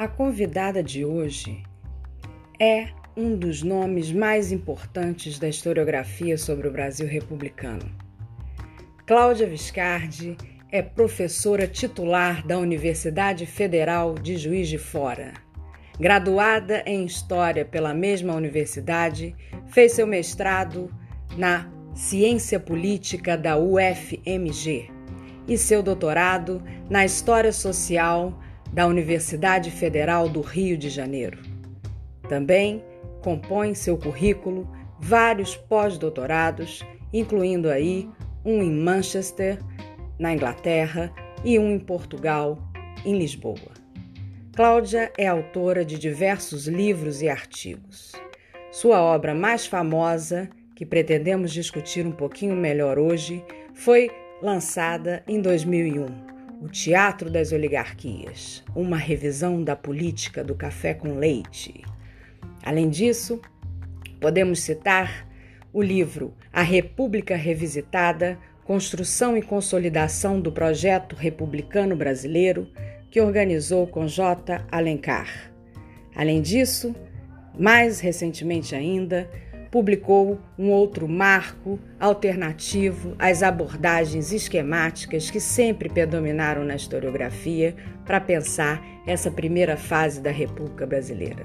A convidada de hoje é um dos nomes mais importantes da historiografia sobre o Brasil republicano. Cláudia Viscardi é professora titular da Universidade Federal de Juiz de Fora. Graduada em História pela mesma universidade, fez seu mestrado na Ciência Política da UFMG e seu doutorado na História Social da Universidade Federal do Rio de Janeiro. Também compõe seu currículo vários pós-doutorados, incluindo aí um em Manchester, na Inglaterra, e um em Portugal, em Lisboa. Cláudia é autora de diversos livros e artigos. Sua obra mais famosa, que pretendemos discutir um pouquinho melhor hoje, foi lançada em 2001, O Teatro das Oligarquias, uma revisão da política do café com leite. Além disso, podemos citar o livro A República Revisitada Construção e Consolidação do Projeto Republicano Brasileiro, que organizou com J. Alencar. Além disso, mais recentemente ainda, publicou um outro marco alternativo às abordagens esquemáticas que sempre predominaram na historiografia para pensar essa primeira fase da República Brasileira.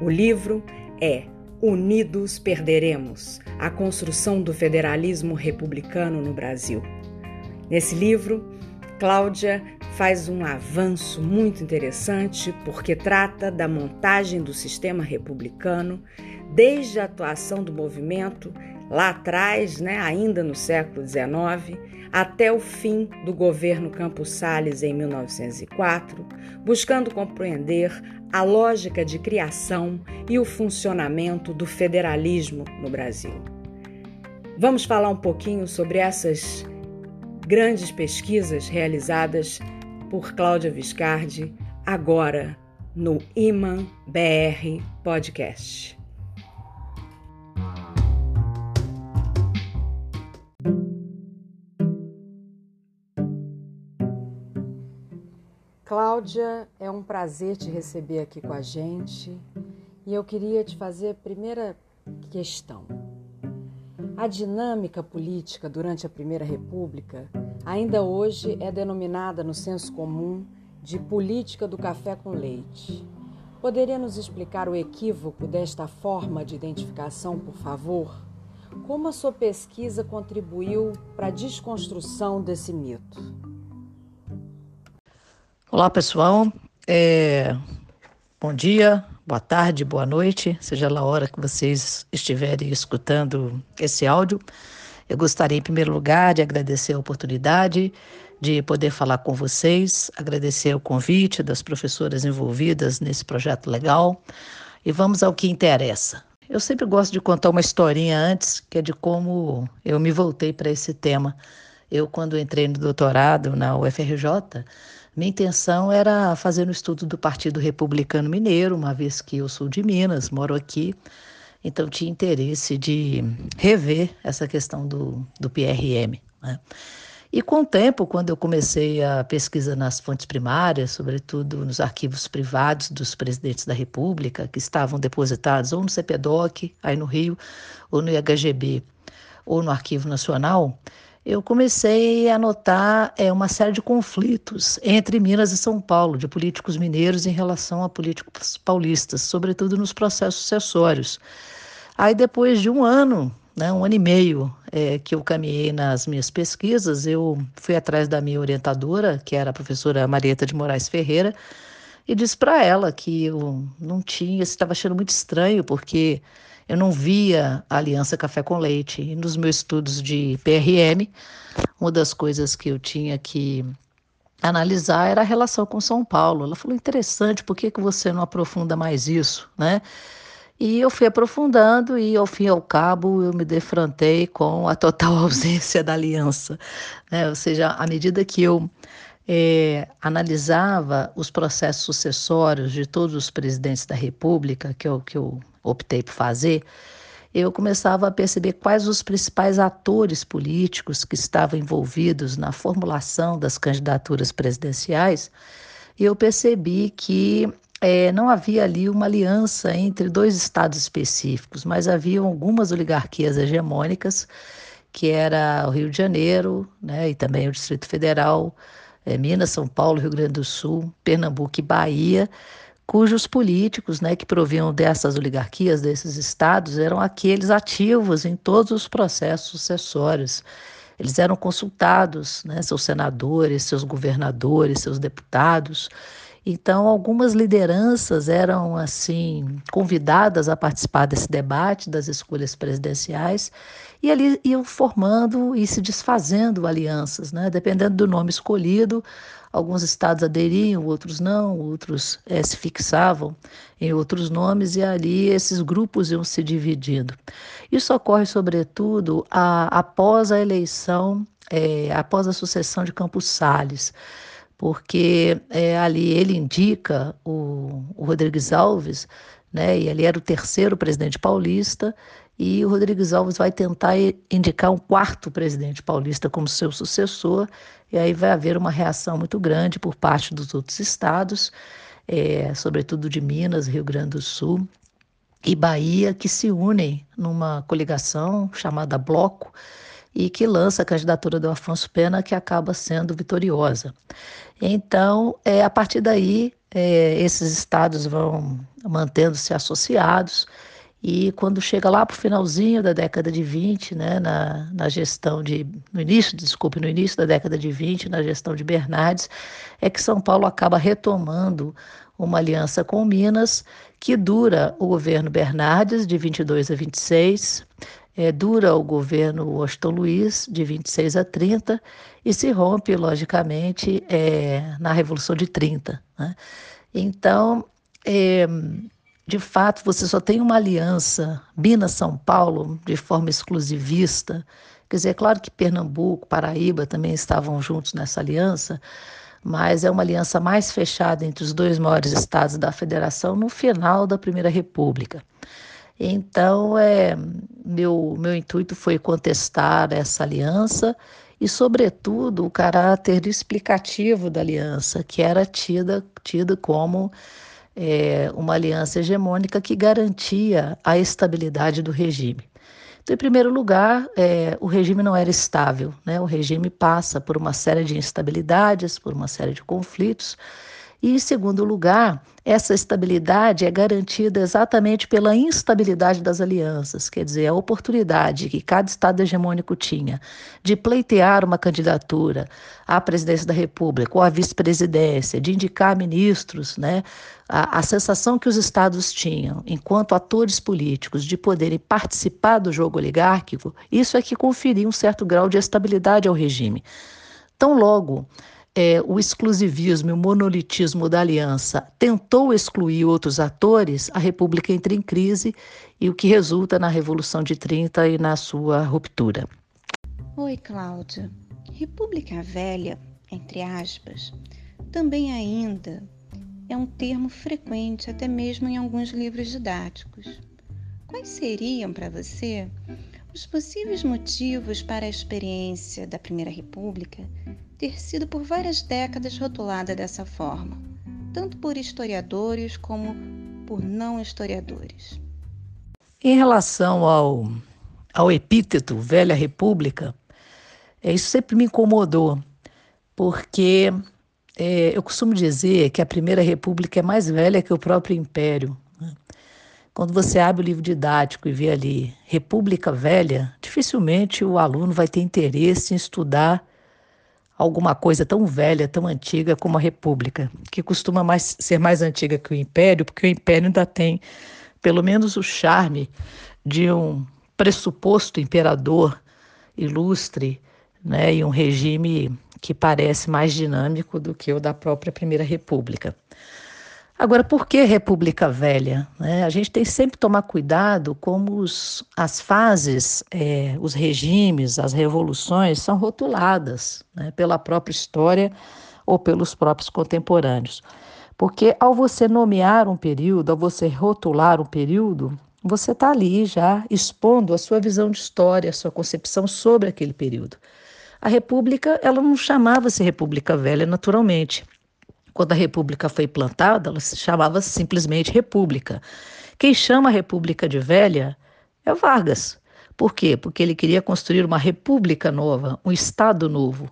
O livro é Unidos Perderemos a construção do federalismo republicano no Brasil. Nesse livro, Cláudia faz um avanço muito interessante porque trata da montagem do sistema republicano desde a atuação do movimento lá atrás, né, ainda no século XIX, até o fim do governo Campos Salles em 1904, buscando compreender a lógica de criação e o funcionamento do federalismo no Brasil. Vamos falar um pouquinho sobre essas grandes pesquisas realizadas por Cláudia Viscardi agora no Iman BR Podcast. Cláudia, é um prazer te receber aqui com a gente e eu queria te fazer a primeira questão. A dinâmica política durante a Primeira República ainda hoje é denominada no senso comum de política do café com leite. Poderia nos explicar o equívoco desta forma de identificação, por favor? Como a sua pesquisa contribuiu para a desconstrução desse mito? Olá, pessoal. É... Bom dia, boa tarde, boa noite, seja lá a hora que vocês estiverem escutando esse áudio. Eu gostaria, em primeiro lugar, de agradecer a oportunidade de poder falar com vocês, agradecer o convite das professoras envolvidas nesse projeto legal e vamos ao que interessa. Eu sempre gosto de contar uma historinha antes, que é de como eu me voltei para esse tema. Eu, quando entrei no doutorado na UFRJ, minha intenção era fazer um estudo do Partido Republicano Mineiro, uma vez que eu sou de Minas, moro aqui, então tinha interesse de rever essa questão do, do PRM. Né? E com o tempo, quando eu comecei a pesquisa nas fontes primárias, sobretudo nos arquivos privados dos presidentes da República, que estavam depositados ou no CPDOC, aí no Rio, ou no IHGB, ou no Arquivo Nacional, eu comecei a notar é, uma série de conflitos entre Minas e São Paulo, de políticos mineiros em relação a políticos paulistas, sobretudo nos processos sucessórios. Aí, depois de um ano, né, um ano e meio é, que eu caminhei nas minhas pesquisas, eu fui atrás da minha orientadora, que era a professora Marieta de Moraes Ferreira, e disse para ela que eu não tinha, estava achando muito estranho, porque eu não via a Aliança Café com Leite. E nos meus estudos de PRM, uma das coisas que eu tinha que analisar era a relação com São Paulo. Ela falou: interessante, por que, que você não aprofunda mais isso, né? E eu fui aprofundando e, ao fim e ao cabo, eu me defrontei com a total ausência da aliança. Né? Ou seja, à medida que eu é, analisava os processos sucessórios de todos os presidentes da República, que eu, que eu optei por fazer, eu começava a perceber quais os principais atores políticos que estavam envolvidos na formulação das candidaturas presidenciais, e eu percebi que é, não havia ali uma aliança entre dois estados específicos, mas havia algumas oligarquias hegemônicas, que era o Rio de Janeiro, né, e também o Distrito Federal, é, Minas, São Paulo, Rio Grande do Sul, Pernambuco e Bahia, cujos políticos, né, que proviam dessas oligarquias, desses estados, eram aqueles ativos em todos os processos sucessórios. Eles eram consultados, né, seus senadores, seus governadores, seus deputados. Então, algumas lideranças eram assim convidadas a participar desse debate das escolhas presidenciais e ali iam formando e se desfazendo alianças, né? Dependendo do nome escolhido, alguns estados aderiam, outros não, outros é, se fixavam em outros nomes e ali esses grupos iam se dividindo. Isso ocorre, sobretudo, a, após a eleição, é, após a sucessão de Campos Salles porque é, ali ele indica o, o Rodrigues Alves, né, e ele era o terceiro presidente paulista, e o Rodrigues Alves vai tentar indicar um quarto presidente paulista como seu sucessor, e aí vai haver uma reação muito grande por parte dos outros estados, é, sobretudo de Minas, Rio Grande do Sul e Bahia, que se unem numa coligação chamada Bloco, e que lança a candidatura do Afonso Pena, que acaba sendo vitoriosa. Então, é, a partir daí, é, esses estados vão mantendo-se associados, e quando chega lá para o finalzinho da década de 20, né, na, na gestão de. no início, desculpe, no início da década de 20, na gestão de Bernardes, é que São Paulo acaba retomando uma aliança com Minas, que dura o governo Bernardes, de 22 a 26, é, dura o governo Washington Luiz, de 26 a 30, e se rompe, logicamente, é, na Revolução de 30. Né? Então, é, de fato, você só tem uma aliança Minas-São Paulo de forma exclusivista. Quer dizer, é claro que Pernambuco, Paraíba também estavam juntos nessa aliança, mas é uma aliança mais fechada entre os dois maiores estados da federação no final da Primeira República. Então, é, meu, meu intuito foi contestar essa aliança e, sobretudo, o caráter explicativo da aliança, que era tida, tida como é, uma aliança hegemônica que garantia a estabilidade do regime. Então, em primeiro lugar, é, o regime não era estável, né? o regime passa por uma série de instabilidades, por uma série de conflitos, e, em segundo lugar, essa estabilidade é garantida exatamente pela instabilidade das alianças, quer dizer, a oportunidade que cada Estado hegemônico tinha de pleitear uma candidatura à presidência da República ou à vice-presidência, de indicar ministros, né? A, a sensação que os Estados tinham, enquanto atores políticos, de poderem participar do jogo oligárquico, isso é que conferia um certo grau de estabilidade ao regime. Tão logo é, o exclusivismo e o monolitismo da aliança tentou excluir outros atores, a República entra em crise e o que resulta na Revolução de 30 e na sua ruptura. Oi, Cláudia. República Velha, entre aspas, também ainda é um termo frequente até mesmo em alguns livros didáticos. Quais seriam para você os possíveis motivos para a experiência da Primeira República ter sido por várias décadas rotulada dessa forma, tanto por historiadores como por não historiadores. Em relação ao, ao epíteto Velha República, É, isso sempre me incomodou, porque é, eu costumo dizer que a Primeira República é mais velha que o próprio Império. Quando você abre o livro didático e vê ali República Velha, dificilmente o aluno vai ter interesse em estudar alguma coisa tão velha, tão antiga como a República, que costuma mais, ser mais antiga que o Império, porque o Império ainda tem pelo menos o charme de um pressuposto imperador ilustre, né, e um regime que parece mais dinâmico do que o da própria Primeira República. Agora, por que República Velha? Né? A gente tem sempre que tomar cuidado como os, as fases, é, os regimes, as revoluções são rotuladas né, pela própria história ou pelos próprios contemporâneos. Porque ao você nomear um período, ao você rotular um período, você está ali já expondo a sua visão de história, a sua concepção sobre aquele período. A República, ela não chamava-se República Velha naturalmente. Quando a República foi plantada, ela se chamava simplesmente República. Quem chama a República de Velha é Vargas. Por quê? Porque ele queria construir uma república nova, um Estado novo.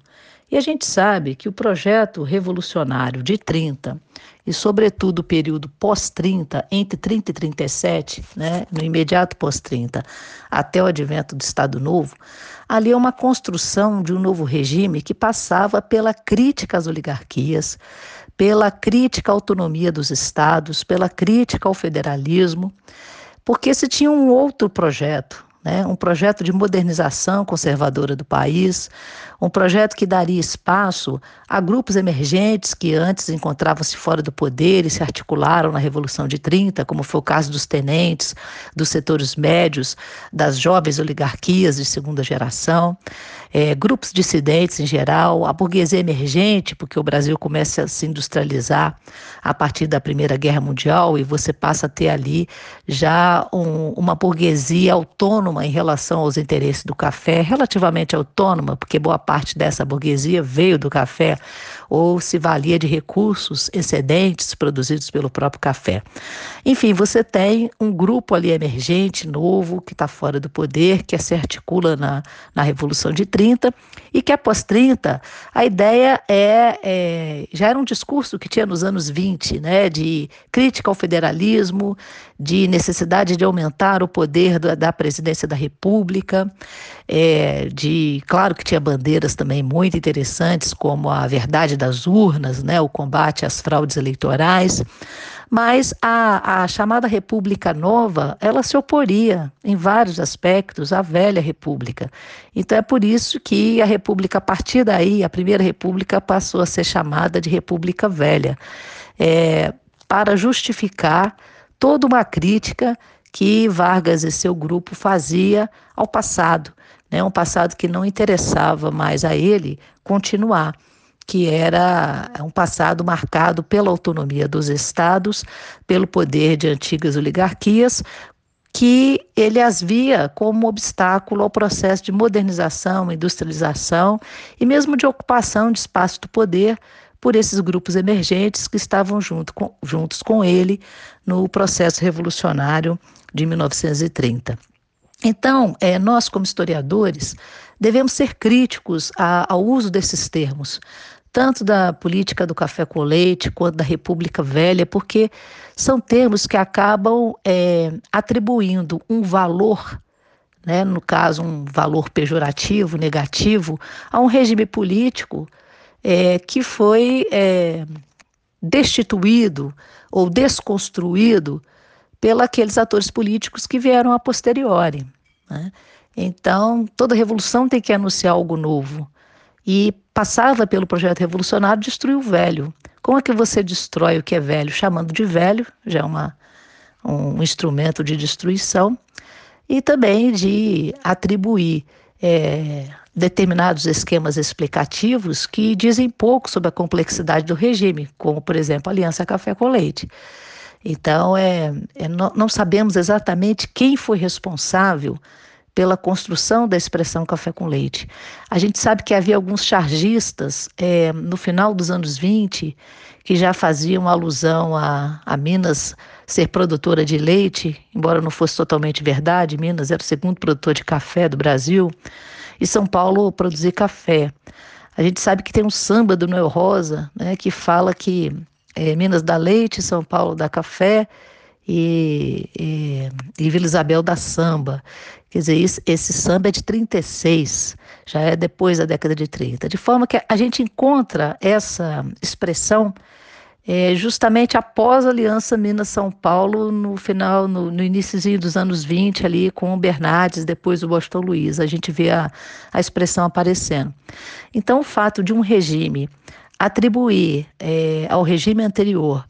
E a gente sabe que o projeto revolucionário de 30 e, sobretudo, o período pós-30, entre 30 e 37, né, no imediato pós-30, até o advento do Estado Novo, ali é uma construção de um novo regime que passava pela crítica às oligarquias, pela crítica à autonomia dos estados, pela crítica ao federalismo, porque se tinha um outro projeto, né, um projeto de modernização conservadora do país, um projeto que daria espaço a grupos emergentes que antes encontravam-se fora do poder e se articularam na Revolução de 30, como foi o caso dos tenentes, dos setores médios, das jovens oligarquias de segunda geração, é, grupos dissidentes em geral, a burguesia emergente, porque o Brasil começa a se industrializar a partir da Primeira Guerra Mundial e você passa a ter ali já um, uma burguesia autônoma em relação aos interesses do café, relativamente autônoma, porque boa parte parte dessa burguesia veio do café ou se valia de recursos excedentes produzidos pelo próprio café. Enfim, você tem um grupo ali emergente, novo, que está fora do poder, que se articula na, na Revolução de 30 e que após 30, a ideia é, é já era um discurso que tinha nos anos 20, né, de crítica ao federalismo, de necessidade de aumentar o poder da, da presidência da República, é, de claro que tinha bandeiras também muito interessantes como a verdade das urnas, né, o combate às fraudes eleitorais, mas a, a chamada República Nova, ela se oporia em vários aspectos à velha República. Então é por isso que a República, a partir daí, a Primeira República passou a ser chamada de República Velha, é, para justificar toda uma crítica que Vargas e seu grupo fazia ao passado, né, um passado que não interessava mais a ele continuar que era um passado marcado pela autonomia dos estados, pelo poder de antigas oligarquias, que ele as via como obstáculo ao processo de modernização, industrialização e mesmo de ocupação de espaço do poder por esses grupos emergentes que estavam junto com, juntos com ele no processo revolucionário de 1930. Então, é, nós, como historiadores, devemos ser críticos a, ao uso desses termos, tanto da política do café com leite quanto da República Velha, porque são termos que acabam é, atribuindo um valor, né, no caso, um valor pejorativo, negativo, a um regime político é, que foi é, destituído ou desconstruído pelos aqueles atores políticos que vieram a posteriori. Né? Então, toda revolução tem que anunciar algo novo e passava pelo projeto revolucionário destruir o velho. Como é que você destrói o que é velho? Chamando de velho, já é uma, um instrumento de destruição, e também de atribuir é, determinados esquemas explicativos que dizem pouco sobre a complexidade do regime, como, por exemplo, a Aliança Café com Leite. Então, é, é não, sabemos exatamente quem foi responsável pela construção da expressão café com leite. A gente sabe que havia alguns chargistas é, no final dos anos 20 que já faziam alusão a, a Minas ser produtora de leite, embora não fosse totalmente verdade, Minas era o segundo produtor de café do Brasil. e São Paulo produzir café. A gente sabe que tem um samba do Noel Rosa, né, que fala que é, Minas dá leite, São Paulo dá café e, e, e Vila Isabel dá samba. Quer dizer, esse, esse samba é de 36, já é depois da década de 30. De forma que a gente encontra essa expressão é, justamente após a Aliança Minas-São Paulo, no final, no, no início dos anos 20, ali com o Bernardes, depois o Boston Luiz, a gente vê a, a expressão aparecendo. Então, o fato de um regime atribuir é, ao regime anterior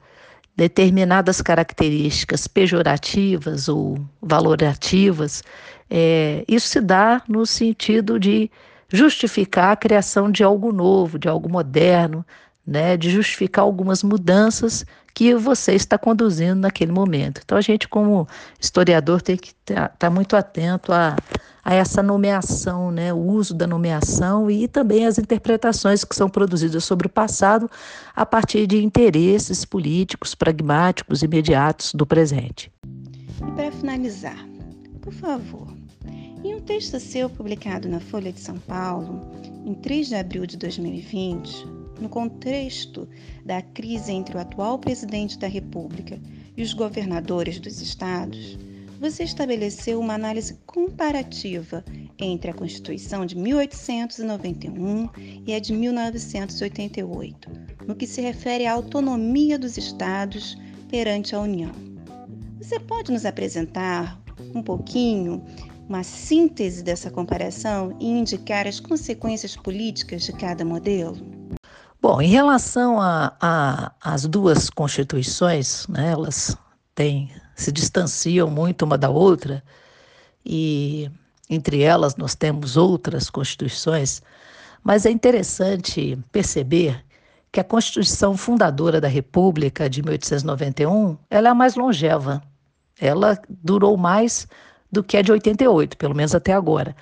determinadas características pejorativas ou valorativas, é, isso se dá no sentido de justificar a criação de algo novo, de algo moderno, né, de justificar algumas mudanças que você está conduzindo naquele momento. Então, a gente, como historiador, tem que estar tá muito atento a, a essa nomeação, né, o uso da nomeação e também as interpretações que são produzidas sobre o passado a partir de interesses políticos, pragmáticos, imediatos do presente. E para finalizar, por favor, em um texto seu publicado na Folha de São Paulo, em 3 de abril de 2020, no contexto da crise entre o atual presidente da República e os governadores dos estados, você estabeleceu uma análise comparativa entre a Constituição de 1891 e a de 1988, no que se refere à autonomia dos estados perante a União. Você pode nos apresentar um pouquinho uma síntese dessa comparação e indicar as consequências políticas de cada modelo? Bom, em relação às duas constituições, né, elas têm, se distanciam muito uma da outra, e entre elas nós temos outras constituições, mas é interessante perceber que a Constituição fundadora da República de 1891 ela é a mais longeva. Ela durou mais do que a de 88, pelo menos até agora.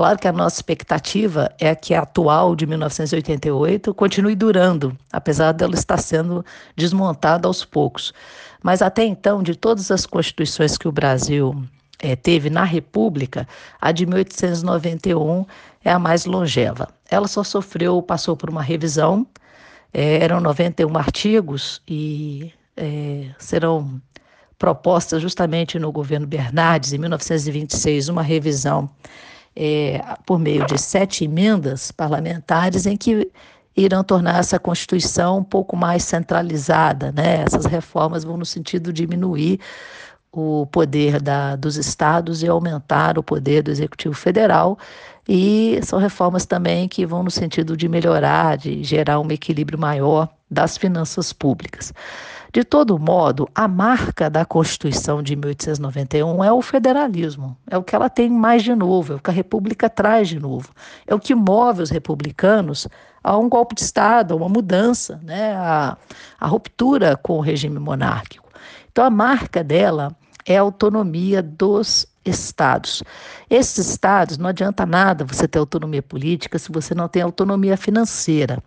Claro que a nossa expectativa é que a atual de 1988 continue durando, apesar dela estar sendo desmontada aos poucos. Mas até então, de todas as constituições que o Brasil é, teve na República, a de 1891 é a mais longeva. Ela só sofreu, passou por uma revisão, é, eram 91 artigos e é, serão propostas justamente no governo Bernardes, em 1926, uma revisão é, por meio de sete emendas parlamentares em que irão tornar essa Constituição um pouco mais centralizada. Né? Essas reformas vão no sentido de diminuir o poder da, dos estados e aumentar o poder do Executivo Federal. E são reformas também que vão no sentido de melhorar, de gerar um equilíbrio maior das finanças públicas. De todo modo, a marca da Constituição de 1891 é o federalismo, é o que ela tem mais de novo, é o que a República traz de novo, é o que move os republicanos a um golpe de Estado, a uma mudança, né, a, a ruptura com o regime monárquico. Então, a marca dela é a autonomia dos estados. Esses estados, não adianta nada você ter autonomia política se você não tem autonomia financeira.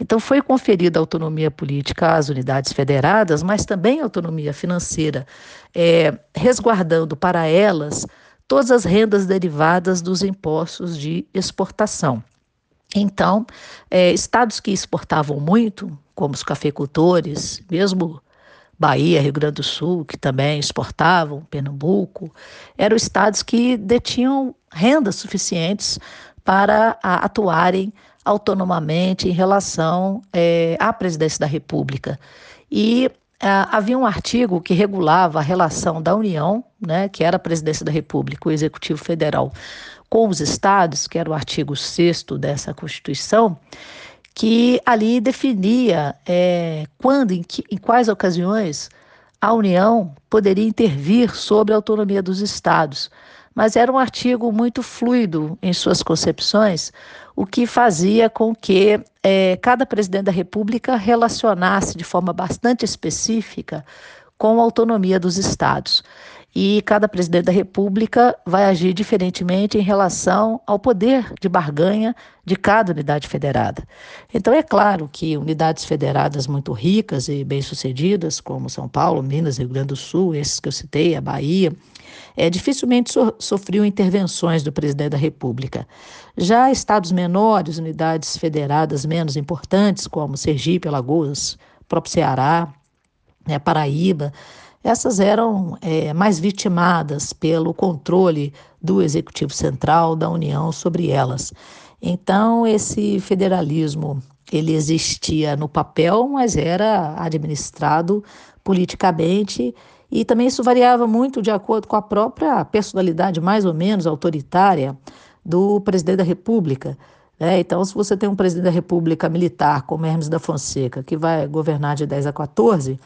Então, foi conferida autonomia política às unidades federadas, mas também autonomia financeira, é, resguardando para elas todas as rendas derivadas dos impostos de exportação. Então, é, estados que exportavam muito, como os cafeicultores, mesmo Bahia, Rio Grande do Sul, que também exportavam, Pernambuco, eram estados que detinham rendas suficientes para atuarem autonomamente em relação é, à presidência da República. E havia um artigo que regulava a relação da União, né, que era a presidência da República, o Executivo Federal, com os estados, que era o artigo 6 dessa Constituição, que ali definia é, quando, em, que, em quais ocasiões a União poderia intervir sobre a autonomia dos estados. Mas era um artigo muito fluido em suas concepções, o que fazia com que é, cada presidente da República relacionasse de forma bastante específica com a autonomia dos estados. E cada presidente da República vai agir diferentemente em relação ao poder de barganha de cada unidade federada. Então, é claro que unidades federadas muito ricas e bem-sucedidas, como São Paulo, Minas, Rio Grande do Sul, esses que eu citei, a Bahia, é, dificilmente so sofriam intervenções do presidente da República. Já estados menores, unidades federadas menos importantes, como Sergipe, Alagoas, próprio Ceará, né, Paraíba, essas eram é, mais vitimadas pelo controle do Executivo Central da União sobre elas. Então, esse federalismo ele existia no papel, mas era administrado politicamente e também isso variava muito de acordo com a própria personalidade mais ou menos autoritária do presidente da República. Né? Então, se você tem um presidente da República militar, como Hermes da Fonseca, que vai governar de 10 a 14,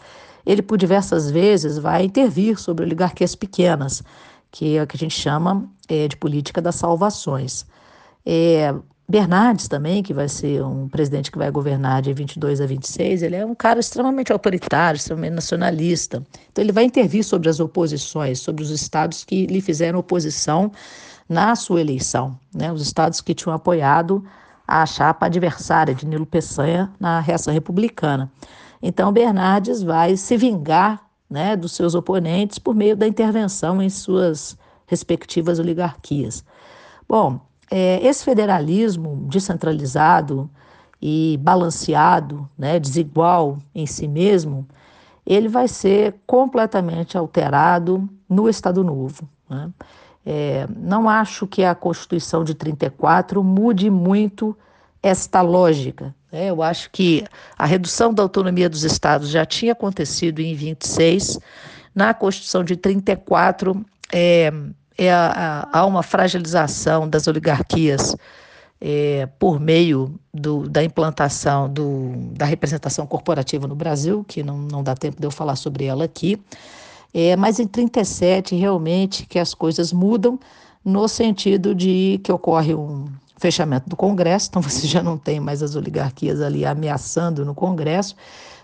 ele por diversas vezes vai intervir sobre oligarquias pequenas, que é o que a gente chama é, de política das salvações. É, Bernardes também, que vai ser um presidente que vai governar de 22 a 26, ele é um cara extremamente autoritário, extremamente nacionalista. Então ele vai intervir sobre as oposições, sobre os estados que lhe fizeram oposição na sua eleição, né? Os estados que tinham apoiado a chapa adversária de Nilo Peçanha na reação republicana. Então, Bernardes vai se vingar né, dos seus oponentes por meio da intervenção em suas respectivas oligarquias. Bom, é, esse federalismo descentralizado e balanceado, né, desigual em si mesmo, ele vai ser completamente alterado no Estado Novo. Né? É, não acho que a Constituição de 34 mude muito esta lógica. Né? Eu acho que a redução da autonomia dos estados já tinha acontecido em 26. Na Constituição de 34, é, é há uma fragilização das oligarquias é, por meio do, da implantação do, da representação corporativa no Brasil, que não, não dá tempo de eu falar sobre ela aqui. É, mas em 37, realmente, que as coisas mudam no sentido de que ocorre um, fechamento do Congresso, então você já não tem mais as oligarquias ali ameaçando no Congresso,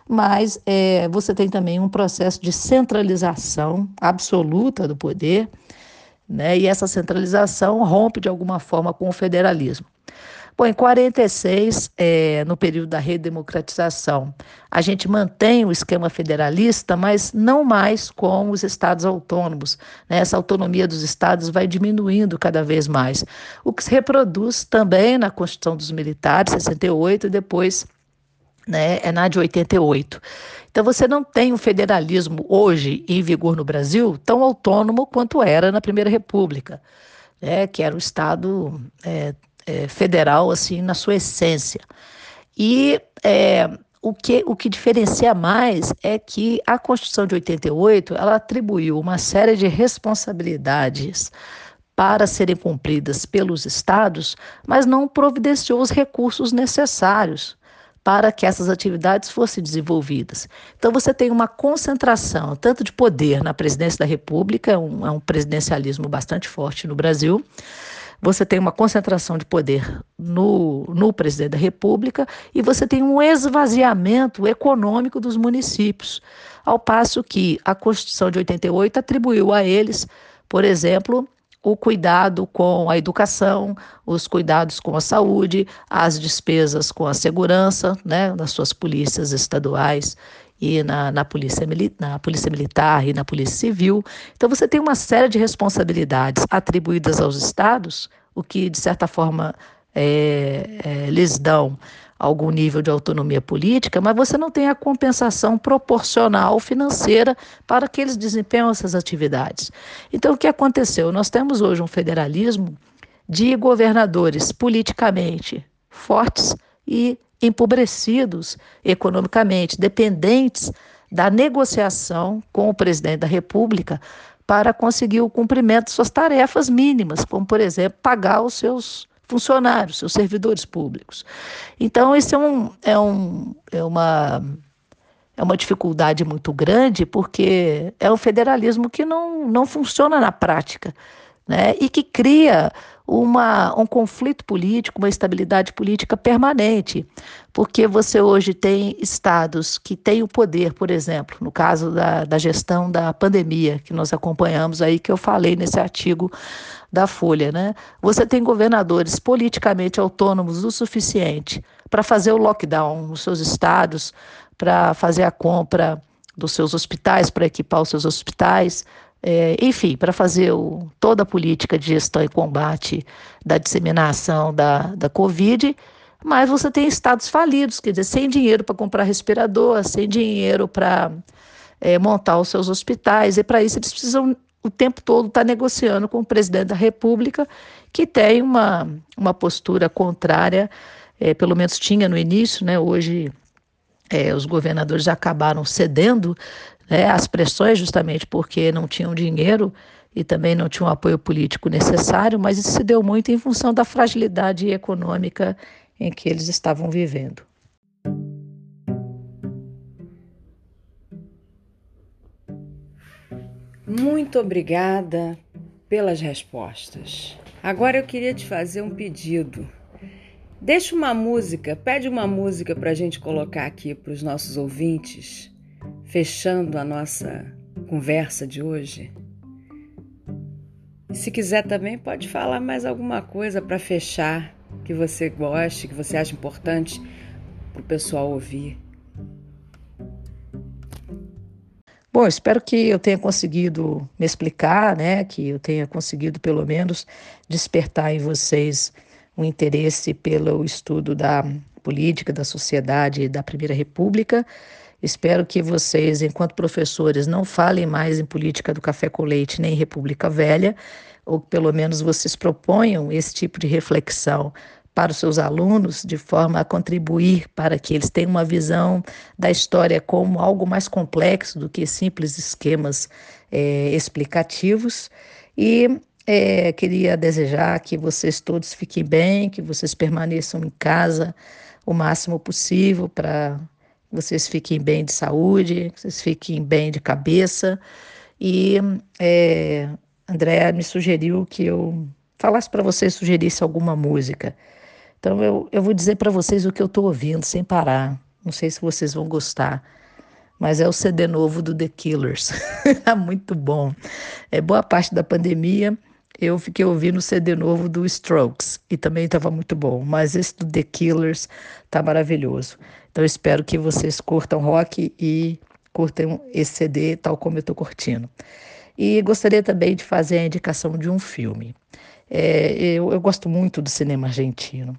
mas é, você tem também um processo de centralização absoluta do poder, né? e essa centralização rompe de alguma forma com o federalismo. Bom, em 46, é, no período da redemocratização, a gente mantém o esquema federalista, mas não mais com os estados autônomos. Né? Essa autonomia dos estados vai diminuindo cada vez mais, o que se reproduz também na Constituição dos Militares, 68, e depois né, é na de 88. Então você não tem um federalismo hoje em vigor no Brasil tão autônomo quanto era na Primeira República, né, que era um Estado é, é, federal assim na sua essência. E é, o, que, o que diferencia mais é que a Constituição de 88 ela atribuiu uma série de responsabilidades para serem cumpridas pelos estados, mas não providenciou os recursos necessários para que essas atividades fossem desenvolvidas. Então, você tem uma concentração tanto de poder na presidência da República, é um, é um presidencialismo bastante forte no Brasil, você tem uma concentração de poder no, no presidente da República e você tem um esvaziamento econômico dos municípios, ao passo que a Constituição de 88 atribuiu a eles, por exemplo, o cuidado com a educação, os cuidados com a saúde, as despesas com a segurança, né, nas suas polícias estaduais e na, na, polícia, na polícia militar e na polícia civil. Então, você tem uma série de responsabilidades atribuídas aos estados, o que, de certa forma, é, é, lhes dão algum nível de autonomia política, mas você não tem a compensação proporcional financeira para que eles desempenhem essas atividades. Então, o que aconteceu? Nós temos hoje um federalismo de governadores politicamente fortes e empobrecidos economicamente, dependentes da negociação com o presidente da República para conseguir o cumprimento de suas tarefas mínimas, como, por exemplo, pagar os seus funcionários, seus servidores públicos. Então, isso é, um, é, um, é, uma, é uma dificuldade muito grande, porque é um federalismo que não, não funciona na prática, né? e que cria uma, um conflito político, uma estabilidade política permanente, porque você hoje tem estados que têm o poder, por exemplo, no caso da, da gestão da pandemia, que nós acompanhamos aí, que eu falei nesse artigo da Folha, né? Você tem governadores politicamente autônomos o suficiente para fazer o lockdown nos seus estados, para fazer a compra dos seus hospitais, para equipar os seus hospitais, é, enfim, para fazer o, toda a política de gestão e combate da disseminação da, da Covid, mas você tem estados falidos, quer dizer, sem dinheiro para comprar respirador, sem dinheiro para é, montar os seus hospitais, e para isso eles precisam o tempo todo estar tá negociando com o presidente da República, que tem uma, uma postura contrária, é, pelo menos tinha no início, né, hoje é, os governadores já acabaram cedendo né, às pressões, justamente porque não tinham dinheiro e também não tinham apoio político necessário, mas isso se deu muito em função da fragilidade econômica em que eles estavam vivendo. Muito obrigada pelas respostas. Agora eu queria te fazer um pedido. Deixa uma música, pede uma música para a gente colocar aqui para os nossos ouvintes, fechando a nossa conversa de hoje. Se quiser também, pode falar mais alguma coisa para fechar que você goste, que você acha importante para o pessoal ouvir. Bom, espero que eu tenha conseguido me explicar, né? Que eu tenha conseguido, pelo menos, despertar em vocês um interesse pelo estudo da política, da sociedade da Primeira República. Espero que vocês, enquanto professores, não falem mais em política do café com leite nem em República Velha, ou pelo menos vocês proponham esse tipo de reflexão para os seus alunos, de forma a contribuir para que eles tenham uma visão da história como algo mais complexo do que simples esquemas é, explicativos. E é, queria desejar que vocês todos fiquem bem, que vocês permaneçam em casa o máximo possível para vocês fiquem bem de saúde, que vocês fiquem bem de cabeça. E é, André me sugeriu que eu falasse para vocês, sugerisse alguma música. Então eu, eu vou dizer para vocês o que eu estou ouvindo sem parar. Não sei se vocês vão gostar mas é o CD novo do The Killers. Tá muito bom. É boa parte da pandemia eu fiquei ouvindo o CD novo do Strokes e também estava muito bom, mas esse do The Killers tá maravilhoso. Então espero que vocês curtam rock e curtam esse CD tal como eu estou curtindo. E gostaria também de fazer a indicação de um filme. É, eu, eu, gosto muito do cinema argentino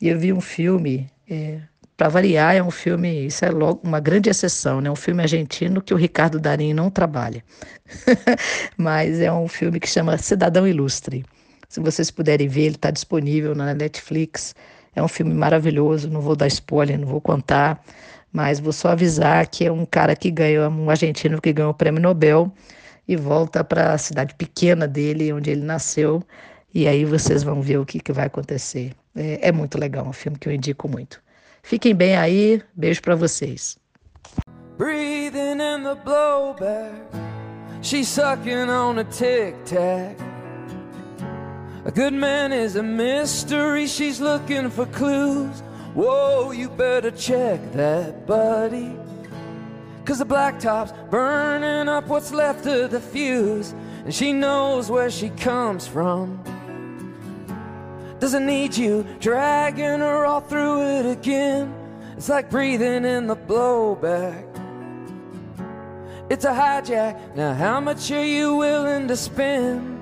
e eu vi um filme é, para variar, é um filme, isso é logo uma grande exceção, né? Um filme argentino que o Ricardo Darim não trabalha. Mas é um filme que chama Cidadão Ilustre. Se vocês puderem ver, ele está disponível na Netflix. É um filme maravilhoso, não vou dar spoiler, não vou contar, mas vou só avisar que é um cara que ganhou, um argentino que ganhou o prêmio Nobel e volta para a cidade pequena dele, onde ele nasceu, e aí vocês vão ver o que, que vai acontecer. É, é muito legal, um filme que eu indico muito. Fiquem bem aí, beijo para vocês. She's sucking on a tic tac. A good man is a mystery, she's looking for clues. Whoa, you better check that, buddy. Cause the blacktop's burning up what's left of the fuse, and she knows where she comes from doesn't need you dragging her all through it again. It's like breathing in the blowback. It's a hijack. Now, how much are you willing to spend?